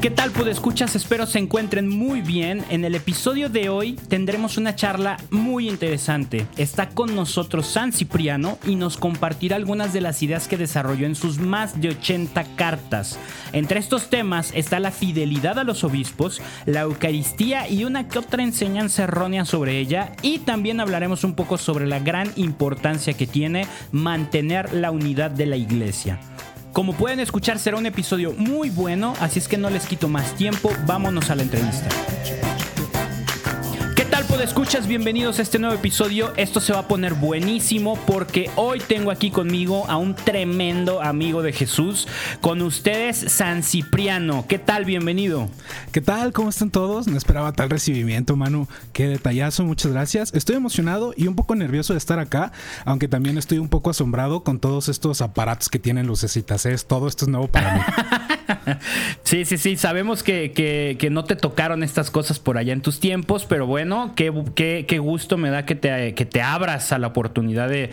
¿Qué tal, escuchas? Espero se encuentren muy bien. En el episodio de hoy tendremos una charla muy interesante. Está con nosotros San Cipriano y nos compartirá algunas de las ideas que desarrolló en sus más de 80 cartas. Entre estos temas está la fidelidad a los obispos, la Eucaristía y una que otra enseñanza errónea sobre ella. Y también hablaremos un poco sobre la gran importancia que tiene mantener la unidad de la iglesia. Como pueden escuchar, será un episodio muy bueno, así es que no les quito más tiempo, vámonos a la entrevista escuchas, bienvenidos a este nuevo episodio. Esto se va a poner buenísimo porque hoy tengo aquí conmigo a un tremendo amigo de Jesús. Con ustedes, San Cipriano. ¿Qué tal? Bienvenido. ¿Qué tal? ¿Cómo están todos? No esperaba tal recibimiento, Manu. Qué detallazo, muchas gracias. Estoy emocionado y un poco nervioso de estar acá, aunque también estoy un poco asombrado con todos estos aparatos que tienen lucecitas. ¿eh? Todo esto es nuevo para mí. sí, sí, sí. Sabemos que, que no te tocaron estas cosas por allá en tus tiempos, pero bueno, qué, gusto me da que te, que te abras a la oportunidad de,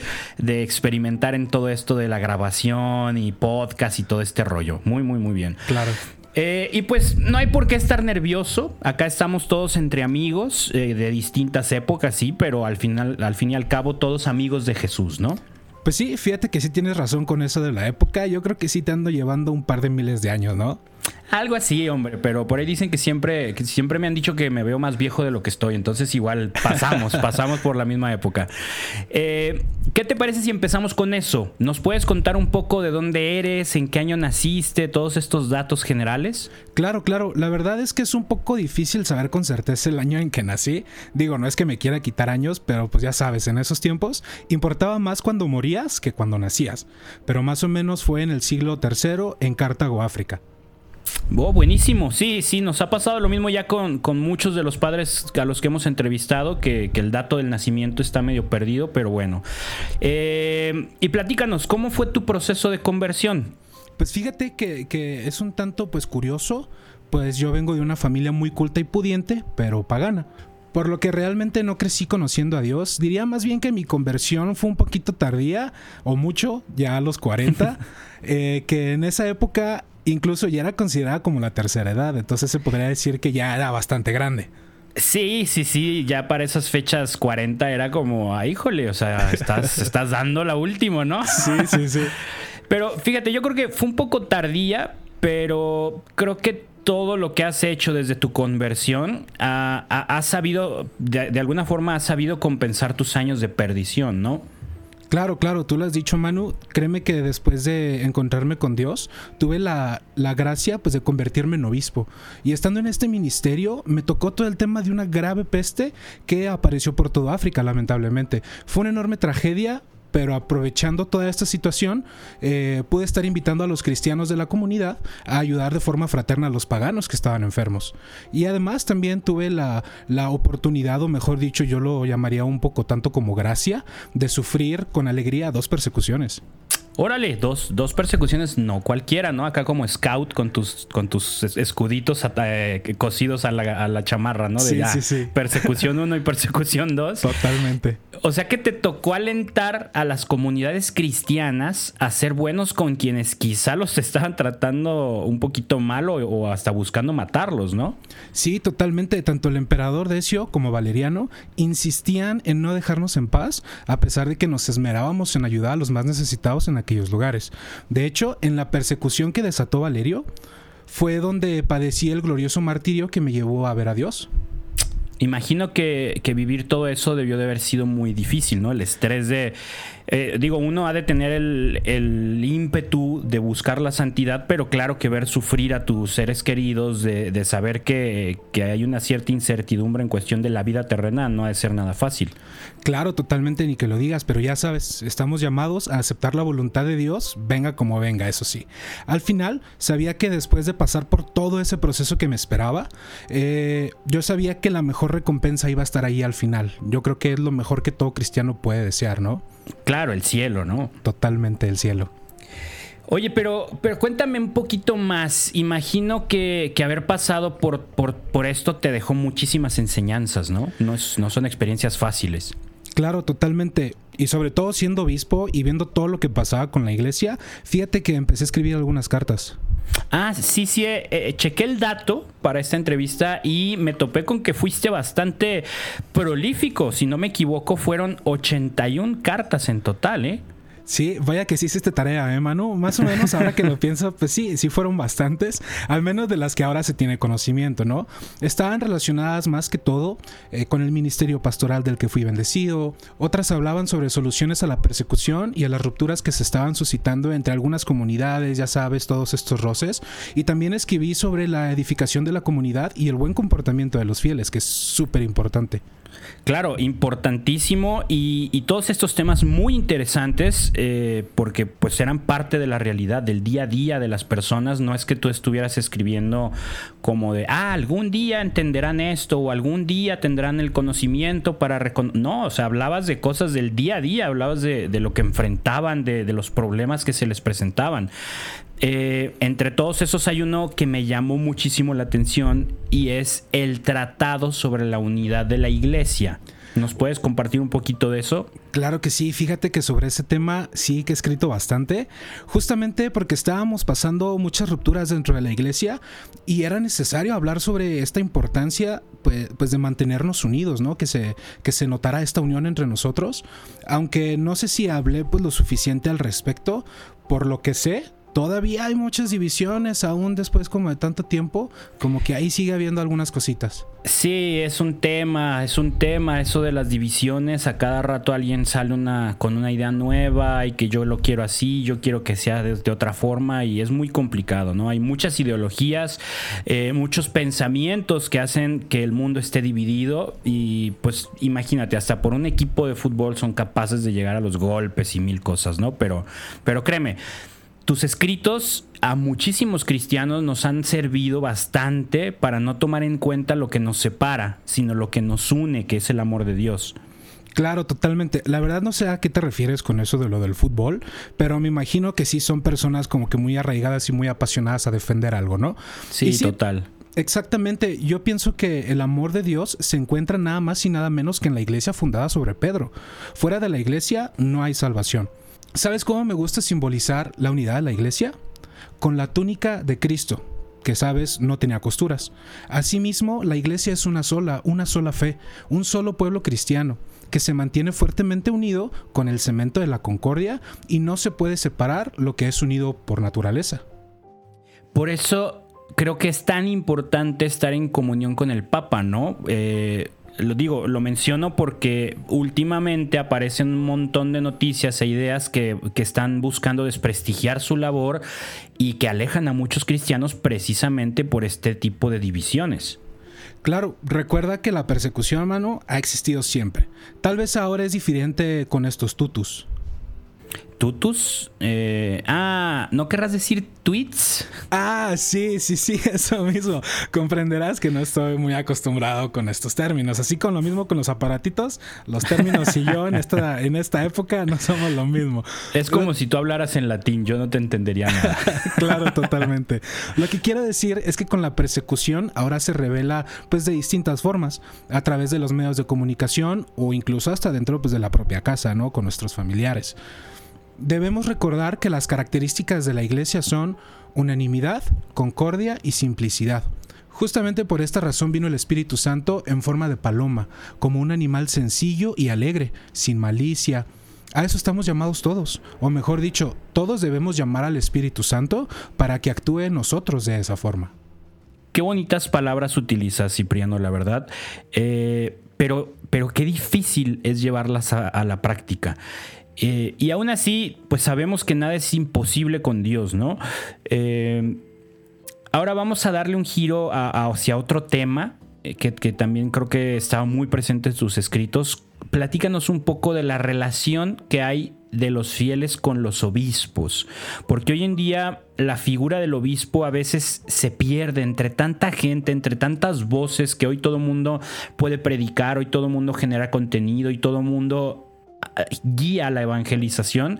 experimentar en todo esto de la grabación y podcast y todo este rollo. Muy, muy, muy bien. Claro. Eh, y pues no hay por qué estar nervioso. Acá estamos todos entre amigos eh, de distintas épocas, sí, pero al final, al fin y al cabo, todos amigos de Jesús, ¿no? Pues sí, fíjate que sí tienes razón con eso de la época. Yo creo que sí te ando llevando un par de miles de años, ¿no? Algo así, hombre, pero por ahí dicen que siempre, que siempre me han dicho que me veo más viejo de lo que estoy, entonces igual pasamos, pasamos por la misma época. Eh, ¿Qué te parece si empezamos con eso? ¿Nos puedes contar un poco de dónde eres, en qué año naciste, todos estos datos generales? Claro, claro, la verdad es que es un poco difícil saber con certeza el año en que nací. Digo, no es que me quiera quitar años, pero pues ya sabes, en esos tiempos importaba más cuando morías que cuando nacías, pero más o menos fue en el siglo III en Cartago, África. Oh, buenísimo, sí, sí, nos ha pasado lo mismo ya con, muchos de los padres a los que hemos entrevistado, que, el dato del nacimiento está medio perdido, pero bueno. Eh, y platícanos, ¿cómo fue tu proceso de conversión? Pues fíjate que, que, es un tanto pues curioso, pues yo vengo de una familia muy culta y pudiente, pero pagana. Por lo que realmente no crecí conociendo a Dios. Diría más bien que mi conversión fue un poquito tardía, o mucho, ya a los 40, eh, que en esa época incluso ya era considerada como la tercera edad, entonces se podría decir que ya era bastante grande. Sí, sí, sí, ya para esas fechas 40 era como, ah, híjole, o sea, estás, estás dando la última, ¿no? Sí, sí, sí. Pero fíjate, yo creo que fue un poco tardía, pero creo que todo lo que has hecho desde tu conversión ha, sabido, de, alguna forma, has sabido compensar tus años de perdición, ¿no? Claro, claro, tú lo has dicho, Manu. Créeme que después de encontrarme con Dios, tuve la, la, gracia pues, de convertirme en obispo. Y estando en este ministerio, me tocó todo el tema de una grave peste que apareció por toda África, lamentablemente. Fue una enorme tragedia, pero aprovechando toda esta situación, eh, pude estar invitando a los cristianos de la comunidad a ayudar de forma fraterna a los paganos que estaban enfermos. Y además también tuve la, la oportunidad, o mejor dicho, yo lo llamaría un poco tanto como gracia, de sufrir con alegría dos persecuciones. Órale, dos, dos persecuciones, no cualquiera, ¿no? Acá como scout con tus, con tus escuditos eh, cosidos a la, a la, chamarra, ¿no? De, sí, sí, sí. Persecución 1 y persecución 2. Totalmente. O sea que te tocó alentar a las comunidades cristianas a ser buenos con quienes quizá los estaban tratando un poquito mal o, hasta buscando matarlos, ¿no? Sí, totalmente. Tanto el emperador Decio como Valeriano insistían en no dejarnos en paz, a pesar de que nos esmerábamos en ayudar a los más necesitados en aquellos lugares. De hecho, en la persecución que desató Valerio, fue donde padecí el glorioso martirio que me llevó a ver a Dios. Imagino que, que, vivir todo eso debió de haber sido muy difícil, ¿no? El estrés de eh, digo, uno ha de tener el, ímpetu de buscar la santidad, pero claro que ver sufrir a tus seres queridos, de, saber que, hay una cierta incertidumbre en cuestión de la vida terrena, no ha de ser nada fácil. Claro, totalmente, ni que lo digas, pero ya sabes, estamos llamados a aceptar la voluntad de Dios, venga como venga, eso sí. Al final, sabía que después de pasar por todo ese proceso que me esperaba, eh, yo sabía que la mejor recompensa iba a estar ahí al final. Yo creo que es lo mejor que todo cristiano puede desear, ¿no? Claro, el cielo, ¿no? Totalmente el cielo. Oye, pero, pero cuéntame un poquito más. Imagino que, haber pasado por, por, esto te dejó muchísimas enseñanzas, ¿no? No, no son experiencias fáciles. Claro, totalmente. Y sobre todo siendo obispo y viendo todo lo que pasaba con la iglesia, fíjate que empecé a escribir algunas cartas. Ah, sí, sí, eh, eh, chequé el dato para esta entrevista y me topé con que fuiste bastante prolífico. Si no me equivoco, fueron 81 cartas en total, ¿eh? Sí, vaya que sí hiciste tarea, ¿eh, Manu? Más o menos, ahora que lo pienso, pues sí, sí fueron bastantes, al menos de las que ahora se tiene conocimiento, ¿no? Estaban relacionadas más que todo eh, con el ministerio pastoral del que fui bendecido, otras hablaban sobre soluciones a la persecución y a las rupturas que se estaban suscitando entre algunas comunidades, ya sabes, todos estos roces, y también escribí sobre la edificación de la comunidad y el buen comportamiento de los fieles, que es súper importante. Claro, importantísimo y, todos estos temas muy interesantes eh, porque pues eran parte de la realidad, del día a día de las personas. No es que tú estuvieras escribiendo como de, ah, algún día entenderán esto o algún día tendrán el conocimiento para reconocer. No, o sea, hablabas de cosas del día a día, hablabas de, lo que enfrentaban, de, los problemas que se les presentaban. Eh, entre todos esos hay uno que me llamó muchísimo la atención y es el tratado sobre la unidad de la iglesia. ¿Nos puedes compartir un poquito de eso? Claro que sí, fíjate que sobre ese tema sí que he escrito bastante, justamente porque estábamos pasando muchas rupturas dentro de la iglesia y era necesario hablar sobre esta importancia pues, pues, de mantenernos unidos, ¿no? Que se, que se notara esta unión entre nosotros, aunque no sé si hablé pues lo suficiente al respecto, por lo que sé, todavía hay muchas divisiones, aún después como de tanto tiempo, como que ahí sigue habiendo algunas cositas. Sí, es un tema, es un tema eso de las divisiones. A cada rato alguien sale una, con una idea nueva y que yo lo quiero así, yo quiero que sea de, otra forma y es muy complicado, ¿no? Hay muchas ideologías, eh, muchos pensamientos que hacen que el mundo esté dividido y pues imagínate, hasta por un equipo de fútbol son capaces de llegar a los golpes y mil cosas, ¿no? Pero, pero créeme. Tus escritos a muchísimos cristianos nos han servido bastante para no tomar en cuenta lo que nos separa, sino lo que nos une, que es el amor de Dios. Claro, totalmente. La verdad no sé a qué te refieres con eso de lo del fútbol, pero me imagino que sí son personas como que muy arraigadas y muy apasionadas a defender algo, ¿no? Sí, total. Exactamente, yo pienso que el amor de Dios se encuentra nada más y nada menos que en la iglesia fundada sobre Pedro. Fuera de la iglesia no hay salvación. ¿Sabes cómo me gusta simbolizar la unidad de la iglesia? Con la túnica de Cristo, que sabes no tenía costuras. Asimismo, la iglesia es una sola, una sola fe, un solo pueblo cristiano, que se mantiene fuertemente unido con el cemento de la concordia y no se puede separar lo que es unido por naturaleza. Por eso creo que es tan importante estar en comunión con el Papa, ¿no? Eh, lo digo, lo menciono porque últimamente aparecen un montón de noticias e ideas que, están buscando desprestigiar su labor y que alejan a muchos cristianos precisamente por este tipo de divisiones. Claro, recuerda que la persecución, hermano, ha existido siempre. Tal vez ahora es diferente con estos tutus. ¿Tutus? Eh, ah, ¿no querrás decir tweets? Ah, sí, sí, sí, eso mismo. Comprenderás que no estoy muy acostumbrado con estos términos. Así con lo mismo con los aparatitos, los términos y yo en esta, en esta época no somos lo mismo. Es como si tú hablaras en latín, yo no te entendería nada. claro, totalmente. Lo que quiero decir es que con la persecución ahora se revela pues de distintas formas, a través de los medios de comunicación o incluso hasta dentro pues, de la propia casa, ¿no? Con nuestros familiares. Debemos recordar que las características de la iglesia son unanimidad, concordia y simplicidad. Justamente por esta razón vino el Espíritu Santo en forma de paloma, como un animal sencillo y alegre, sin malicia. A eso estamos llamados todos, o mejor dicho, todos debemos llamar al Espíritu Santo para que actúe en nosotros de esa forma. Qué bonitas palabras utilizas, Cipriano, la verdad. Eh, pero, pero qué difícil es llevarlas a la práctica. Eh, y aún así, pues sabemos que nada es imposible con Dios, ¿no? Eh, ahora vamos a darle un giro hacia otro tema eh, que, también creo que estaba muy presente en sus escritos. Platícanos un poco de la relación que hay de los fieles con los obispos, porque hoy en día la figura del obispo a veces se pierde entre tanta gente, entre tantas voces que hoy todo mundo puede predicar, hoy todo mundo genera contenido y todo mundo guía la evangelización,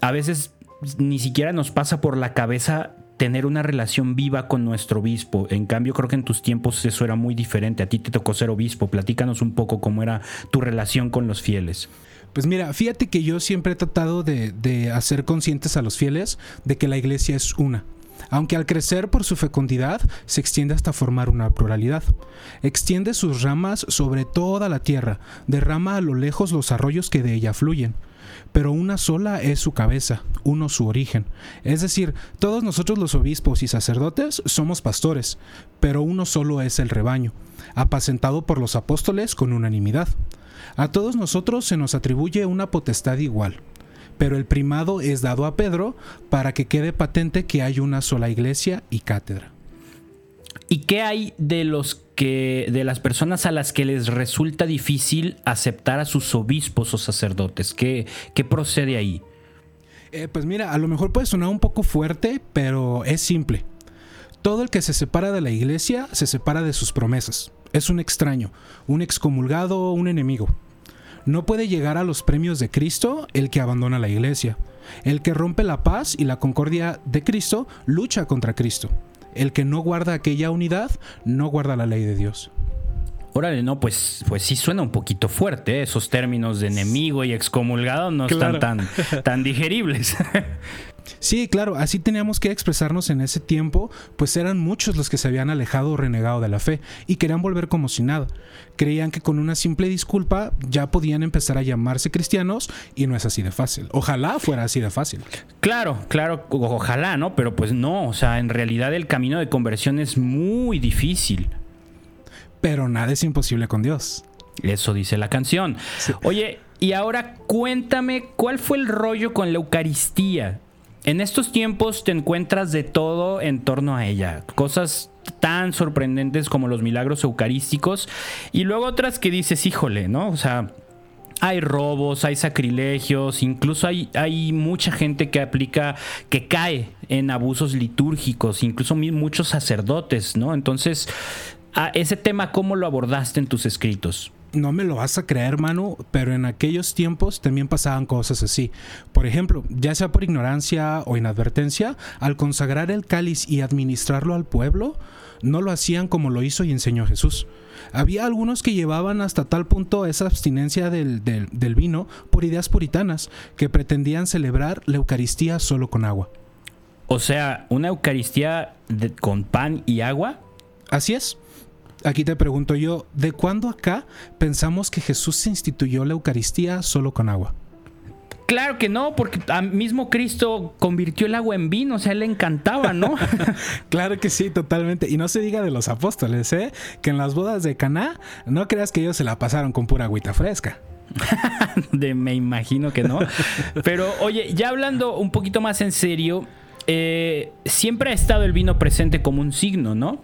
a veces ni siquiera nos pasa por la cabeza tener una relación viva con nuestro obispo. En cambio, creo que en tus tiempos eso era muy diferente. A ti te tocó ser obispo. Platícanos un poco cómo era tu relación con los fieles. Pues mira, fíjate que yo siempre he tratado de, hacer conscientes a los fieles de que la iglesia es una. Aunque al crecer por su fecundidad se extiende hasta formar una pluralidad. Extiende sus ramas sobre toda la tierra, derrama a lo lejos los arroyos que de ella fluyen. Pero una sola es su cabeza, uno su origen. Es decir, todos nosotros los obispos y sacerdotes somos pastores, pero uno solo es el rebaño, apacentado por los apóstoles con unanimidad. A todos nosotros se nos atribuye una potestad igual, pero el primado es dado a Pedro para que quede patente que hay una sola iglesia y cátedra. ¿Y qué hay de los que de las personas a las que les resulta difícil aceptar a sus obispos o sacerdotes? ¿Qué, qué procede ahí? Eh, pues mira, a lo mejor puede sonar un poco fuerte, pero es simple. Todo el que se separa de la iglesia se separa de sus promesas. Es un extraño, un excomulgado, un enemigo. No puede llegar a los premios de Cristo el que abandona la iglesia. El que rompe la paz y la concordia de Cristo lucha contra Cristo. El que no guarda aquella unidad no guarda la ley de Dios. Órale, no, pues, pues sí suena un poquito fuerte. ¿eh? Esos términos de enemigo y excomulgado no están tan, tan digeribles. Sí, claro, así teníamos que expresarnos en ese tiempo, pues eran muchos los que se habían alejado o renegado de la fe y querían volver como si nada. Creían que con una simple disculpa ya podían empezar a llamarse cristianos y no es así de fácil. Ojalá fuera así de fácil. Claro, claro, ojalá, ¿no? Pero pues no, o sea, en realidad el camino de conversión es muy difícil. Pero nada es imposible con Dios. Eso dice la canción. Oye, y ahora cuéntame cuál fue el rollo con la Eucaristía. En estos tiempos te encuentras de todo en torno a ella. Cosas tan sorprendentes como los milagros eucarísticos. Y luego otras que dices, híjole, ¿no? O sea, hay robos, hay sacrilegios, incluso hay, hay mucha gente que aplica, que cae en abusos litúrgicos, incluso muchos sacerdotes, ¿no? Entonces, a ese tema, ¿cómo lo abordaste en tus escritos? No me lo vas a creer, mano, pero en aquellos tiempos también pasaban cosas así. Por ejemplo, ya sea por ignorancia o inadvertencia, al consagrar el cáliz y administrarlo al pueblo, no lo hacían como lo hizo y enseñó Jesús. Había algunos que llevaban hasta tal punto esa abstinencia del, vino por ideas puritanas, que pretendían celebrar la Eucaristía solo con agua. O sea, una Eucaristía con pan y agua. Así es. Aquí te pregunto yo, ¿de cuándo acá pensamos que Jesús se instituyó la Eucaristía solo con agua? Claro que no, porque mismo Cristo convirtió el agua en vino, o sea, él le encantaba, ¿no? claro que sí, totalmente. Y no se diga de los apóstoles, ¿eh? Que en las bodas de Caná, no creas que ellos se la pasaron con pura agüita fresca. de, me imagino que no. Pero oye, ya hablando un poquito más en serio, eh, siempre ha estado el vino presente como un signo, ¿no?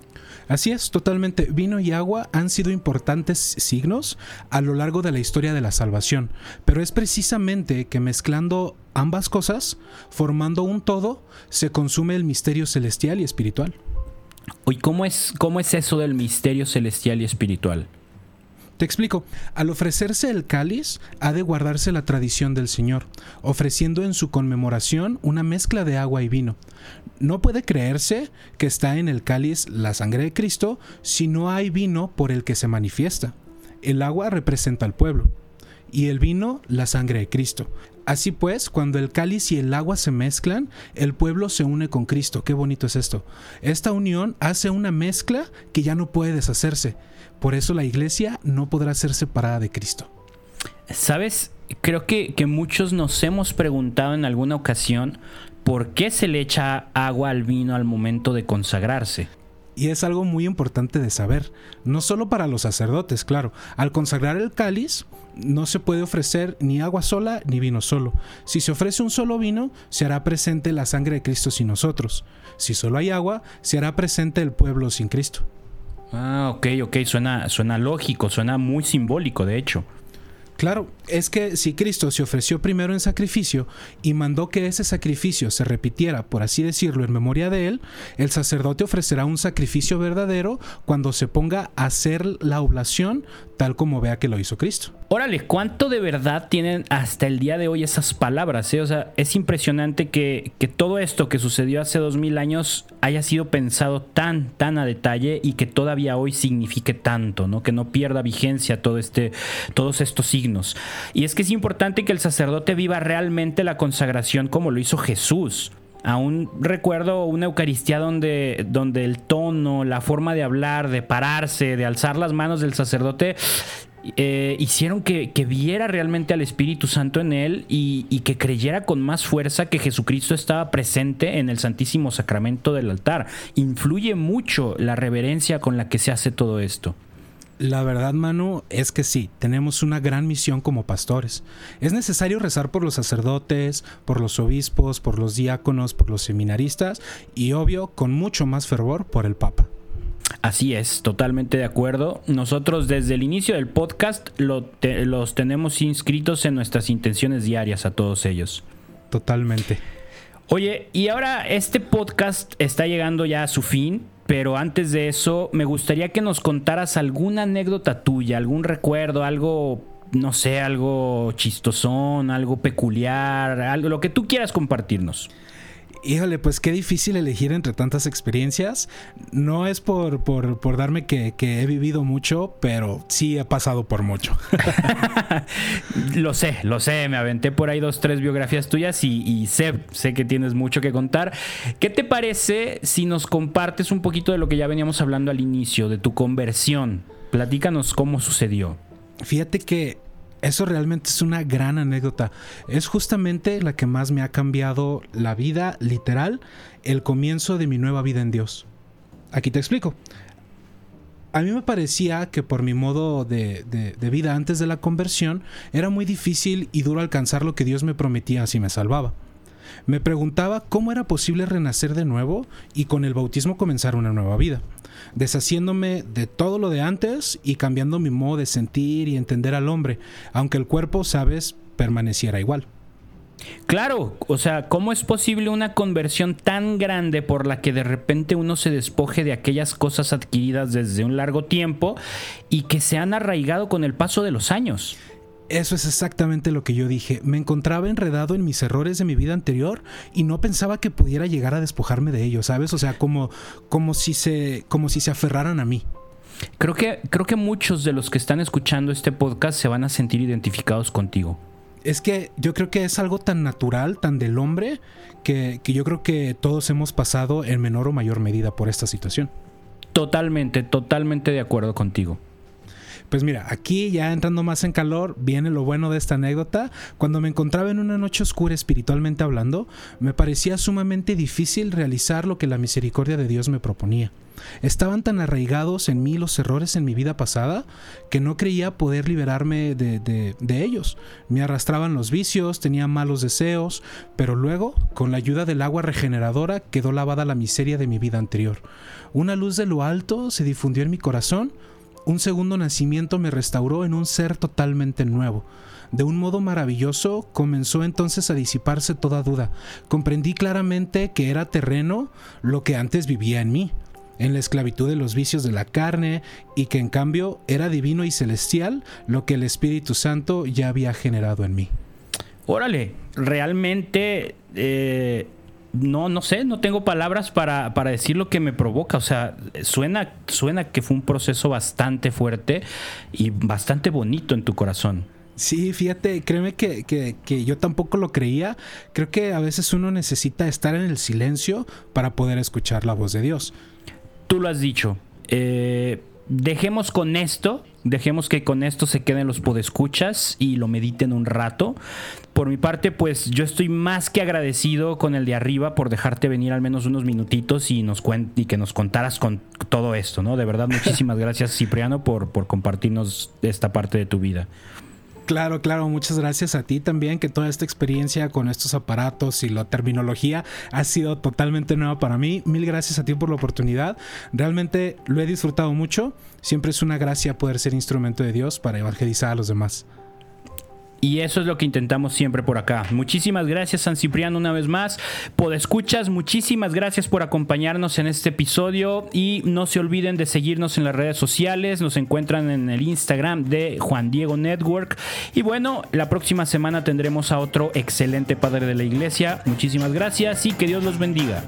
Así es, totalmente. Vino y agua han sido importantes signos a lo largo de la historia de la salvación, pero es precisamente que mezclando ambas cosas, formando un todo, se consume el misterio celestial y espiritual. ¿Y cómo es, cómo es eso del misterio celestial y espiritual? Te explico. Al ofrecerse el cáliz, ha de guardarse la tradición del Señor, ofreciendo en su conmemoración una mezcla de agua y vino. No puede creerse que está en el cáliz la sangre de Cristo si no hay vino por el que se manifiesta. El agua representa al pueblo y el vino la sangre de Cristo. Así pues, cuando el cáliz y el agua se mezclan, el pueblo se une con Cristo. Qué bonito es esto. Esta unión hace una mezcla que ya no puede deshacerse. Por eso la iglesia no podrá ser separada de Cristo. ¿Sabes? Creo que, que muchos nos hemos preguntado en alguna ocasión por qué se le echa agua al vino al momento de consagrarse. Y es algo muy importante de saber, no solo para los sacerdotes, claro. Al consagrar el cáliz, no se puede ofrecer ni agua sola ni vino solo. Si se ofrece un solo vino, se hará presente la sangre de Cristo sin nosotros. Si solo hay agua, se hará presente el pueblo sin Cristo. Ah, ok, ok, suena, suena lógico, suena muy simbólico, de hecho. Claro, es que si Cristo se ofreció primero en sacrificio y mandó que ese sacrificio se repitiera, por así decirlo, en memoria de él, el sacerdote ofrecerá un sacrificio verdadero cuando se ponga a hacer la oblación tal como vea que lo hizo Cristo. Órale, ¿cuánto de verdad tienen hasta el día de hoy esas palabras? Eh? O sea, es impresionante que, que, todo esto que sucedió hace dos mil años haya sido pensado tan, tan a detalle y que todavía hoy signifique tanto, ¿no? Que no pierda vigencia todo este, todos estos signos. Y es que es importante que el sacerdote viva realmente la consagración como lo hizo Jesús. Aún recuerdo una Eucaristía donde, donde el tono, la forma de hablar, de pararse, de alzar las manos del sacerdote, eh, hicieron que, viera realmente al Espíritu Santo en él y, que creyera con más fuerza que Jesucristo estaba presente en el Santísimo Sacramento del altar. Influye mucho la reverencia con la que se hace todo esto. La verdad, Manu, es que sí, tenemos una gran misión como pastores. Es necesario rezar por los sacerdotes, por los obispos, por los diáconos, por los seminaristas y, obvio, con mucho más fervor por el Papa. Así es, totalmente de acuerdo. Nosotros desde el inicio del podcast los tenemos inscritos en nuestras intenciones diarias a todos ellos. Totalmente. Oye, y ahora este podcast está llegando ya a su fin, pero antes de eso me gustaría que nos contaras alguna anécdota tuya, algún recuerdo, algo, no sé, algo chistosón, algo peculiar, algo, lo que tú quieras compartirnos. Híjole, pues qué difícil elegir entre tantas experiencias. No es por, por, darme que, he vivido mucho, pero sí he pasado por mucho. lo sé, lo sé. Me aventé por ahí dos, tres biografías tuyas y, y, sé, sé que tienes mucho que contar. ¿Qué te parece si nos compartes un poquito de lo que ya veníamos hablando al inicio, de tu conversión? Platícanos cómo sucedió. Fíjate que eso realmente es una gran anécdota. Es justamente la que más me ha cambiado la vida, literal, el comienzo de mi nueva vida en Dios. Aquí te explico. A mí me parecía que por mi modo de, de, vida antes de la conversión era muy difícil y duro alcanzar lo que Dios me prometía si me salvaba. Me preguntaba cómo era posible renacer de nuevo y con el bautismo comenzar una nueva vida deshaciéndome de todo lo de antes y cambiando mi modo de sentir y entender al hombre, aunque el cuerpo, sabes, permaneciera igual. Claro, o sea, ¿cómo es posible una conversión tan grande por la que de repente uno se despoje de aquellas cosas adquiridas desde un largo tiempo y que se han arraigado con el paso de los años? Eso es exactamente lo que yo dije. Me encontraba enredado en mis errores de mi vida anterior y no pensaba que pudiera llegar a despojarme de ellos, ¿sabes? O sea, como, como, si, se, como si se aferraran a mí. Creo que, creo que muchos de los que están escuchando este podcast se van a sentir identificados contigo. Es que yo creo que es algo tan natural, tan del hombre, que, que yo creo que todos hemos pasado en menor o mayor medida por esta situación. Totalmente, totalmente de acuerdo contigo. Pues mira, aquí ya entrando más en calor, viene lo bueno de esta anécdota. Cuando me encontraba en una noche oscura espiritualmente hablando, me parecía sumamente difícil realizar lo que la misericordia de Dios me proponía. Estaban tan arraigados en mí los errores en mi vida pasada que no creía poder liberarme de, de, ellos. Me arrastraban los vicios, tenía malos deseos, pero luego, con la ayuda del agua regeneradora, quedó lavada la miseria de mi vida anterior. Una luz de lo alto se difundió en mi corazón un segundo nacimiento me restauró en un ser totalmente nuevo. De un modo maravilloso comenzó entonces a disiparse toda duda. Comprendí claramente que era terreno lo que antes vivía en mí, en la esclavitud de los vicios de la carne, y que en cambio era divino y celestial lo que el Espíritu Santo ya había generado en mí. Órale, realmente eh, no, no sé, no tengo palabras para, decir lo que me provoca. O sea, suena, suena que fue un proceso bastante fuerte y bastante bonito en tu corazón. Sí, fíjate, créeme que, que, yo tampoco lo creía. Creo que a veces uno necesita estar en el silencio para poder escuchar la voz de Dios. Tú lo has dicho. Eh, dejemos con esto, dejemos que con esto se queden los podescuchas y lo mediten un rato. Por mi parte, pues yo estoy más que agradecido con el de arriba por dejarte venir al menos unos minutitos y, nos y que nos contaras con todo esto, ¿no? De verdad, muchísimas gracias Cipriano por, por compartirnos esta parte de tu vida. Claro, claro, muchas gracias a ti también, que toda esta experiencia con estos aparatos y la terminología ha sido totalmente nueva para mí. Mil gracias a ti por la oportunidad. Realmente lo he disfrutado mucho. Siempre es una gracia poder ser instrumento de Dios para evangelizar a los demás. Y eso es lo que intentamos siempre por acá. Muchísimas gracias, San Cipriano, una vez más. Podescuchas, muchísimas gracias por acompañarnos en este episodio. Y no se olviden de seguirnos en las redes sociales. Nos encuentran en el Instagram de Juan Diego Network. Y bueno, la próxima semana tendremos a otro excelente padre de la iglesia. Muchísimas gracias y que Dios los bendiga.